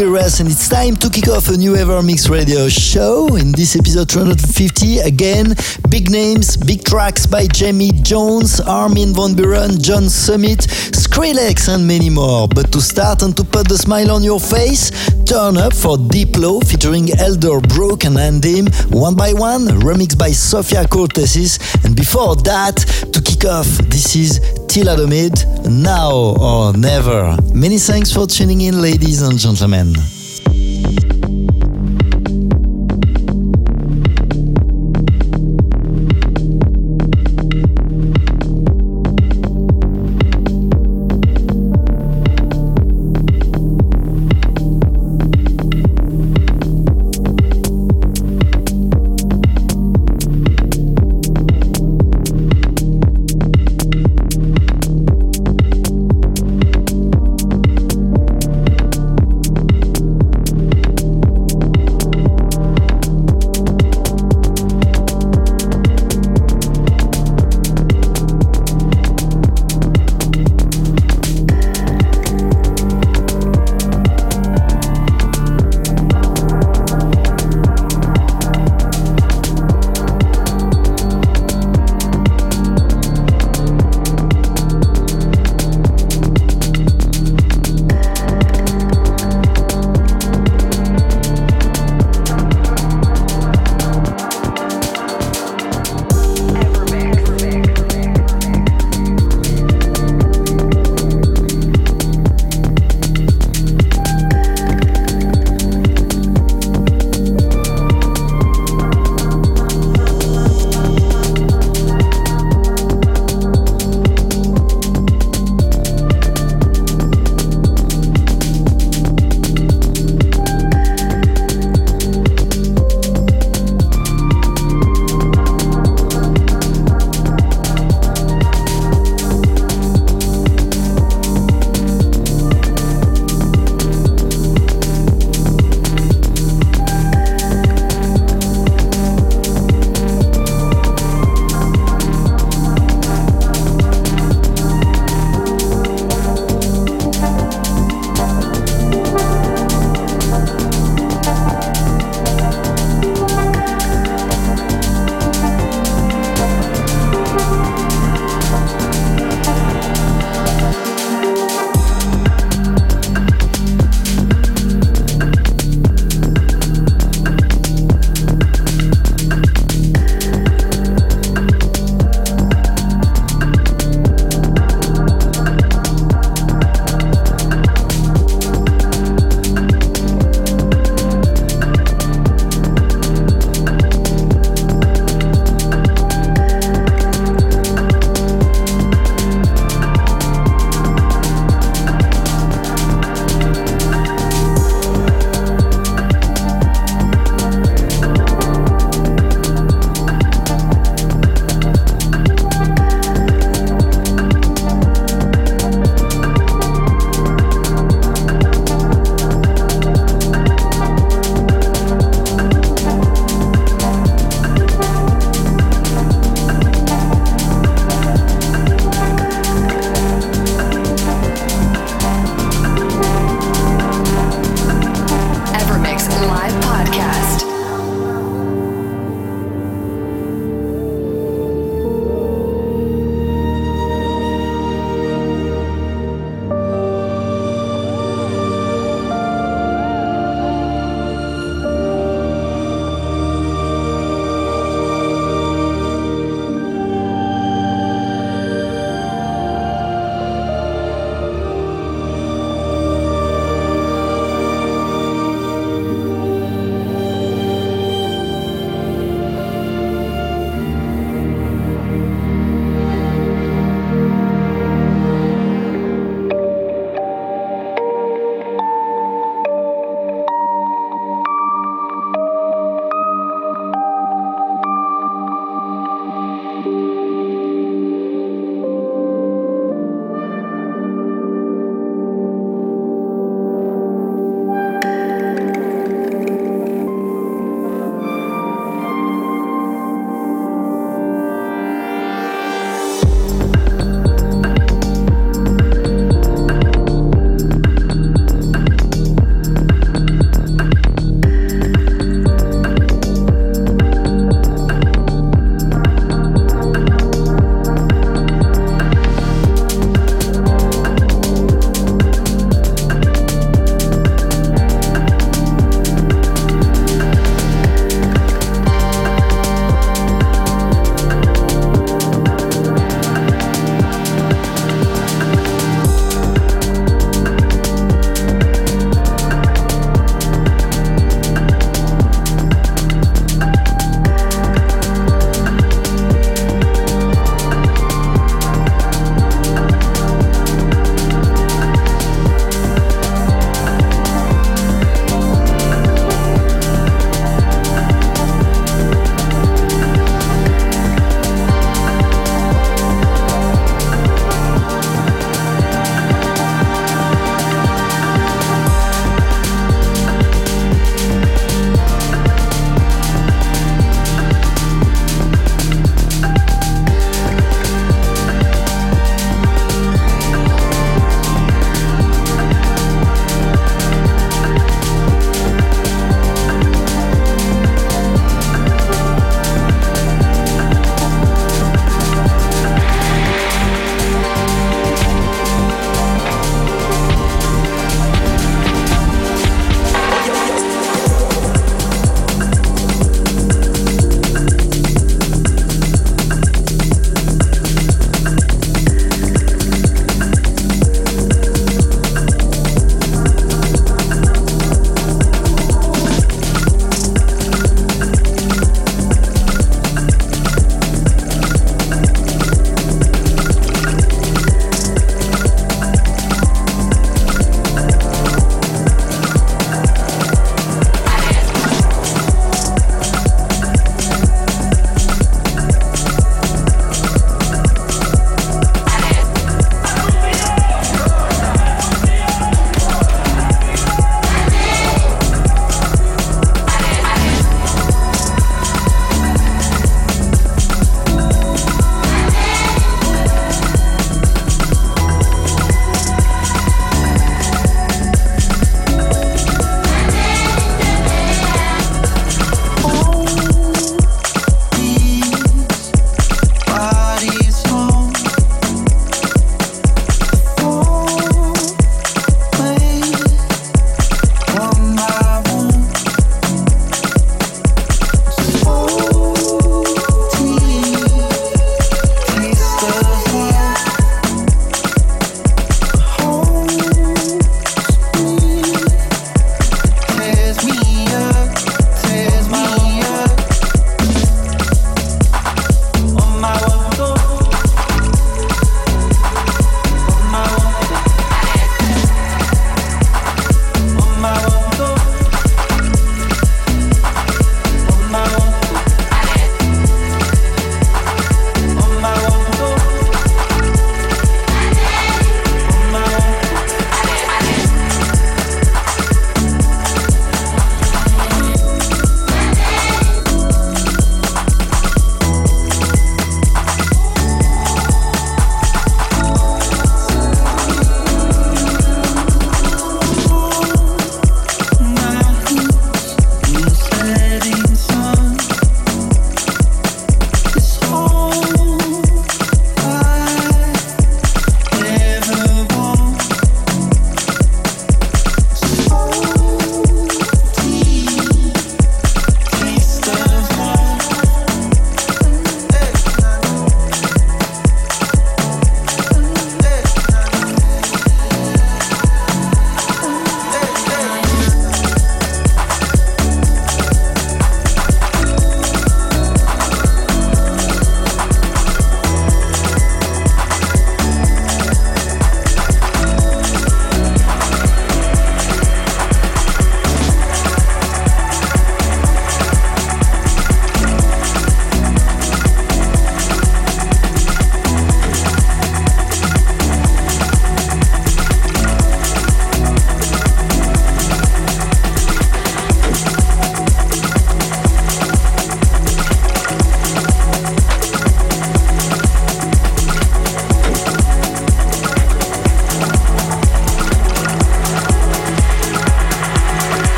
and it's time to kick off a new Ever Mix radio show. In this episode 250, again, big names, big tracks by Jamie Jones, Armin van Buuren, John Summit, Skrillex, and many more. But to start and to put the smile on your face, turn up for Diplo featuring Elderbrook and Andhim, one by one, remixed by Sofia Kourtesis. And before that, to kick off, this is Thalidomide, now or never. Many thanks for tuning in, ladies and gentlemen.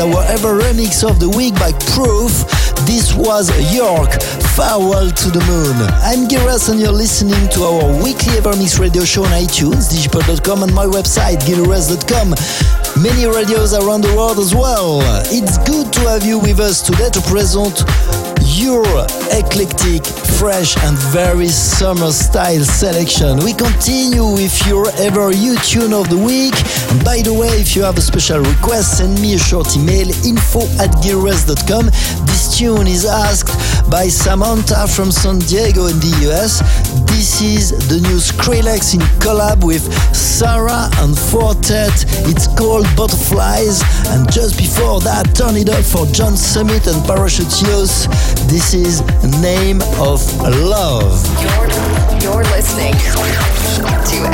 Our ever remix of the week by Proof. This was York, Farewell to the Moon. I'm Giras and you're listening to our weekly ever Evermix radio show on iTunes, digipod.com, and my website, gileverest.com. Many radios around the world as well. It's good to have you with us today to present your eclectic, fresh, and very summer style selection. We continue with your ever you tune of the week. And by the way, if you have a special request, send me a short email info at gileverest.com. This tune is asked by Samantha from San Diego in the US. This is the new Skrillex in collab with Starrah and Four Tet. It's called Butterflies. And just before that, turn it up for John Summit and Parachute Youth. This is Name of Love. You're, you're listening to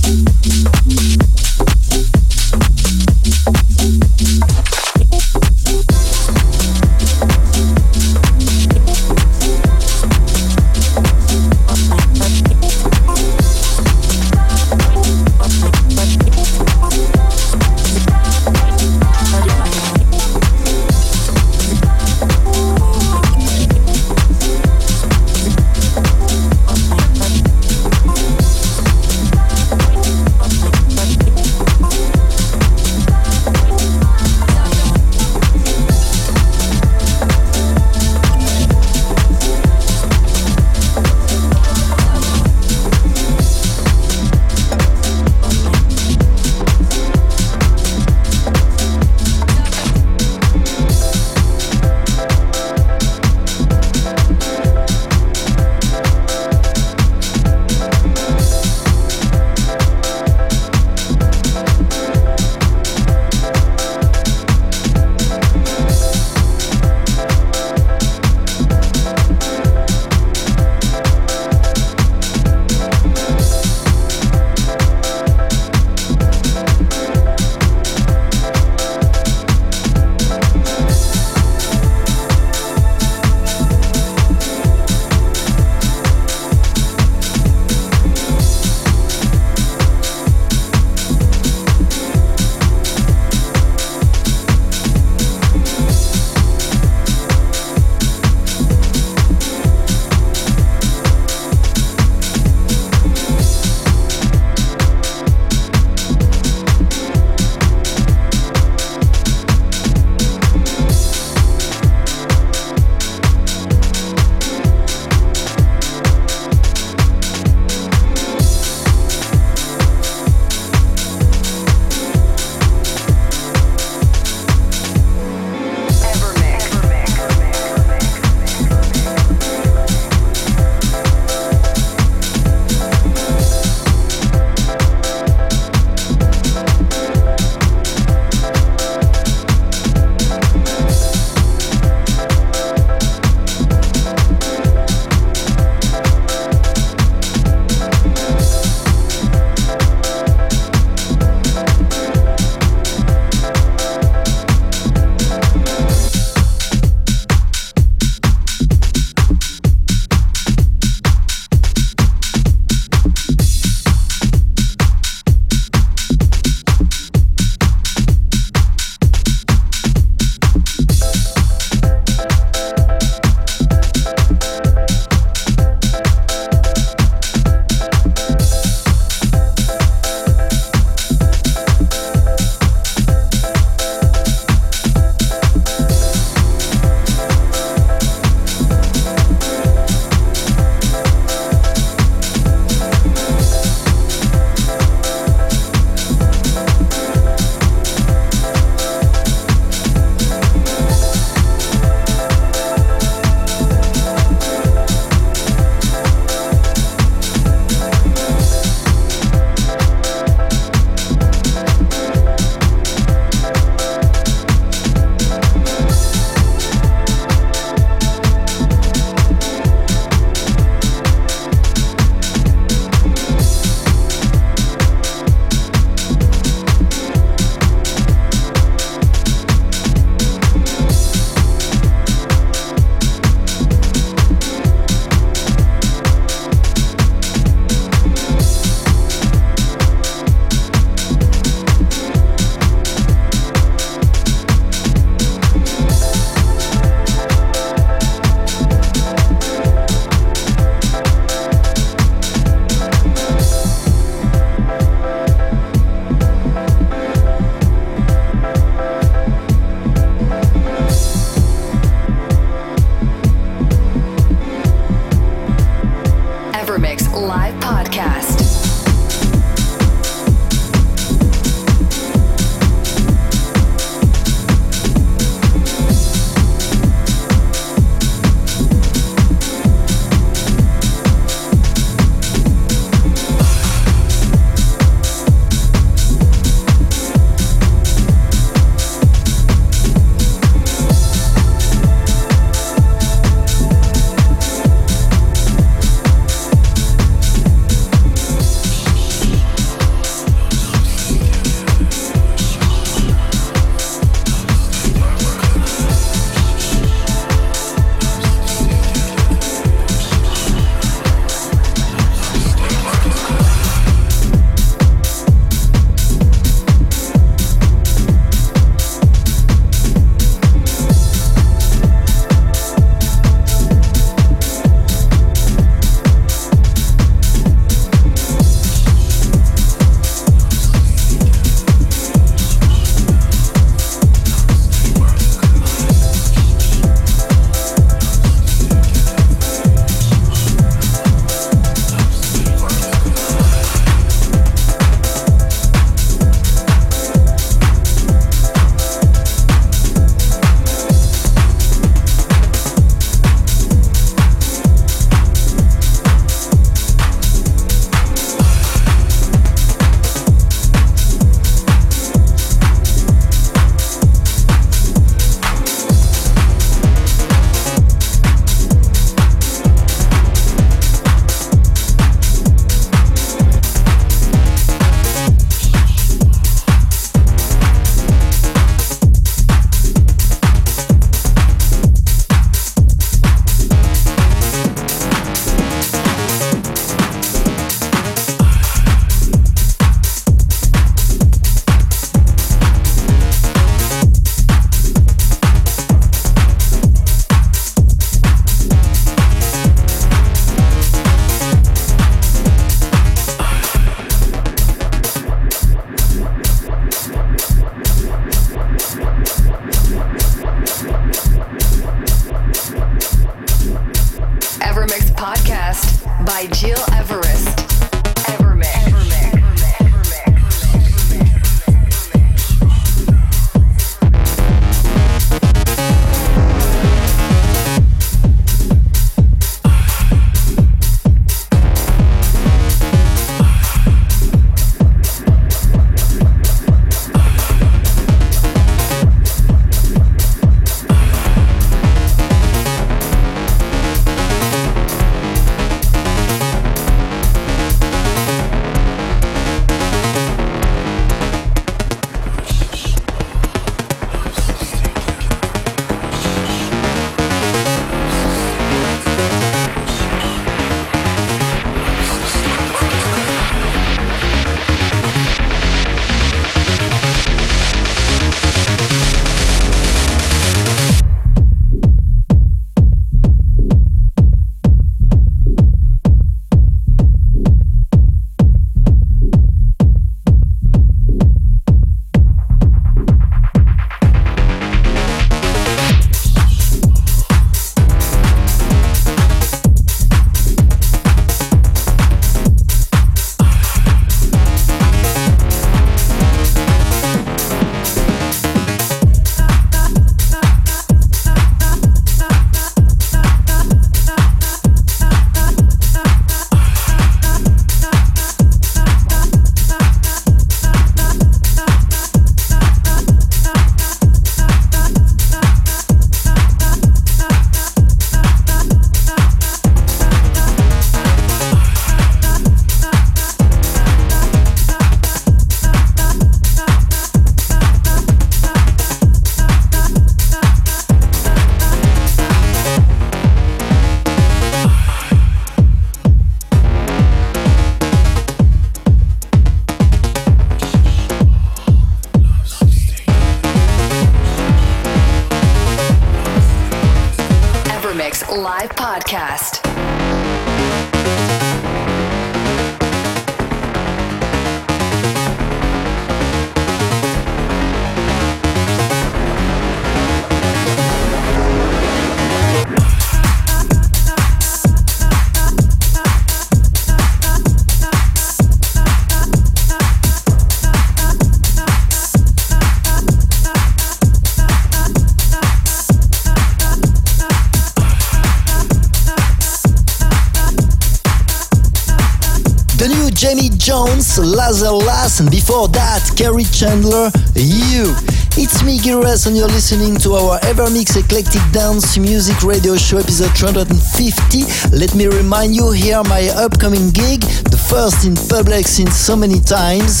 Lazar Lass, and before that, Kerri Chandler, You. It's me, Gires, and you're listening to our Evermix Eclectic Dance Music Radio Show episode 250. Let me remind you here my upcoming gig, the first in public since so many times.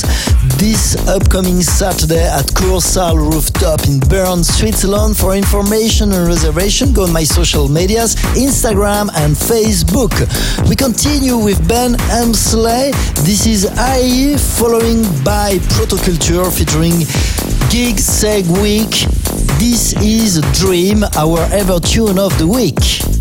This upcoming Saturday at Kursaal Rooftop in Bern, Switzerland. For information and reservation, go on my social medias, Instagram and Facebook. We continue with Ben Hemsley. This is I, following by Protoculture featuring Gig Seg Week. This is a Dream, our ever tune of the week.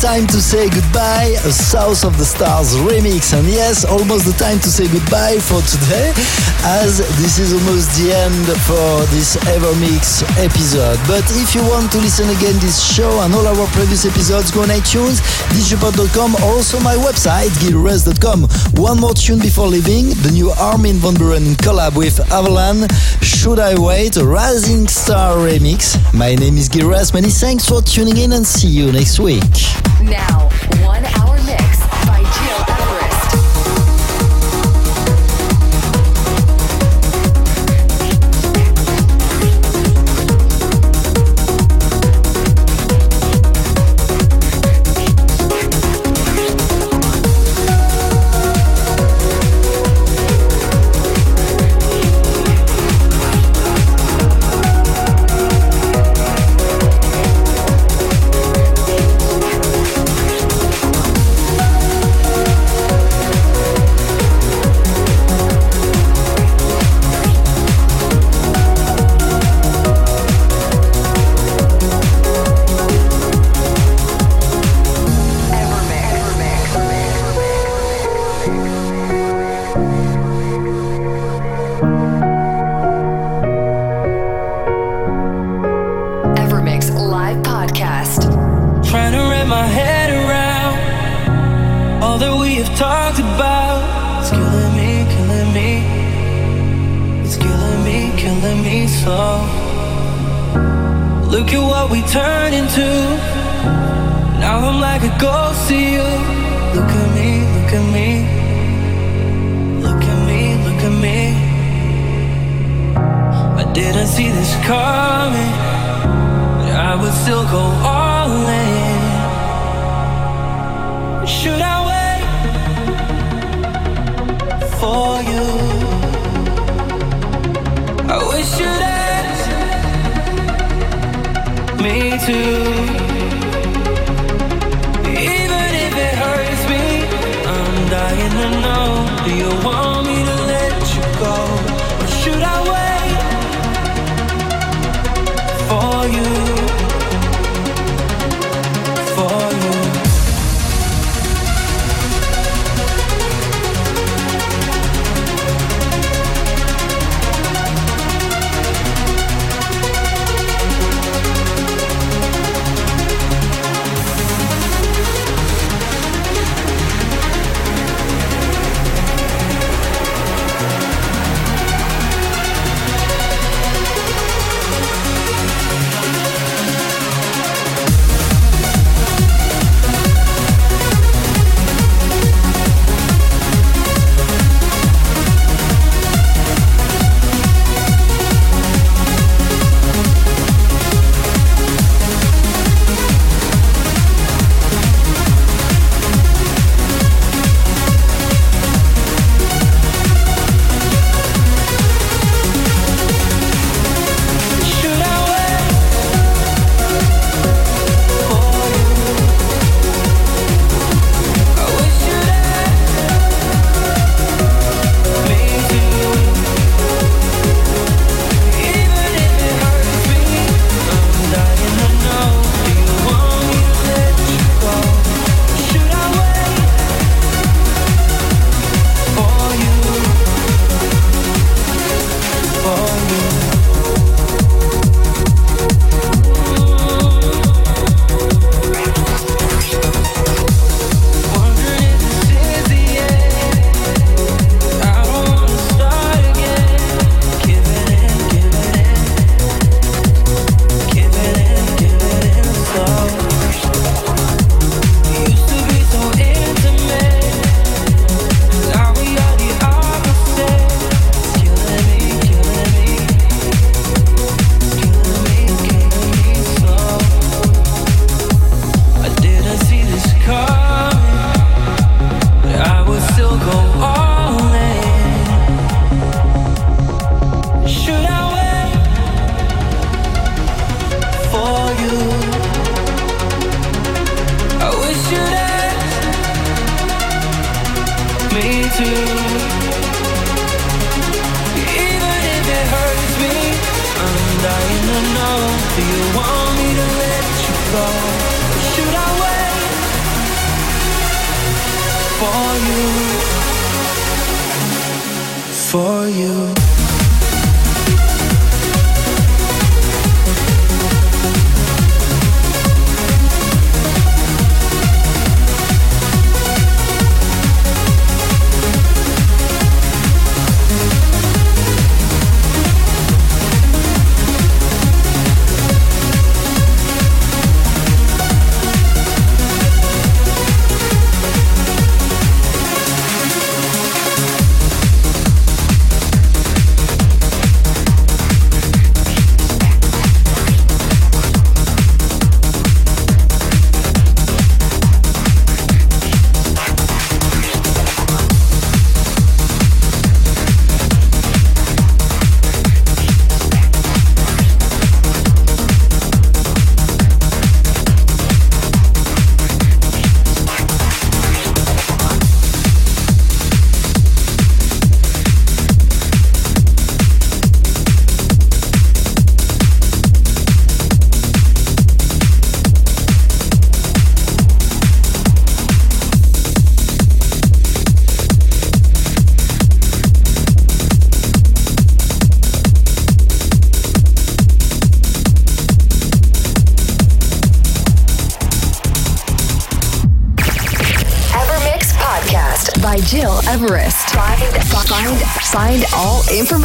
Time to say goodbye. A South of the Stars remix. And yes, almost the time to say goodbye for today, as this is almost the end for this Evermix episode. But if you want to listen again this show and all our previous episodes, go on iTunes, digipod.com, also my website, gilres.com. One more tune before leaving, the new Armin van Buuren collab with Avalon, Should I Wait, a Rising Star remix. My name is Gil Everest. Many thanks for tuning in and see you next week. Now, one hour you. Look at me, look at me. Look at me, look at me. I didn't see this coming. but I would still go all in. Should I wait for you? I wish you'd ask me to. Do you want me to let you go? Or should I wait for you?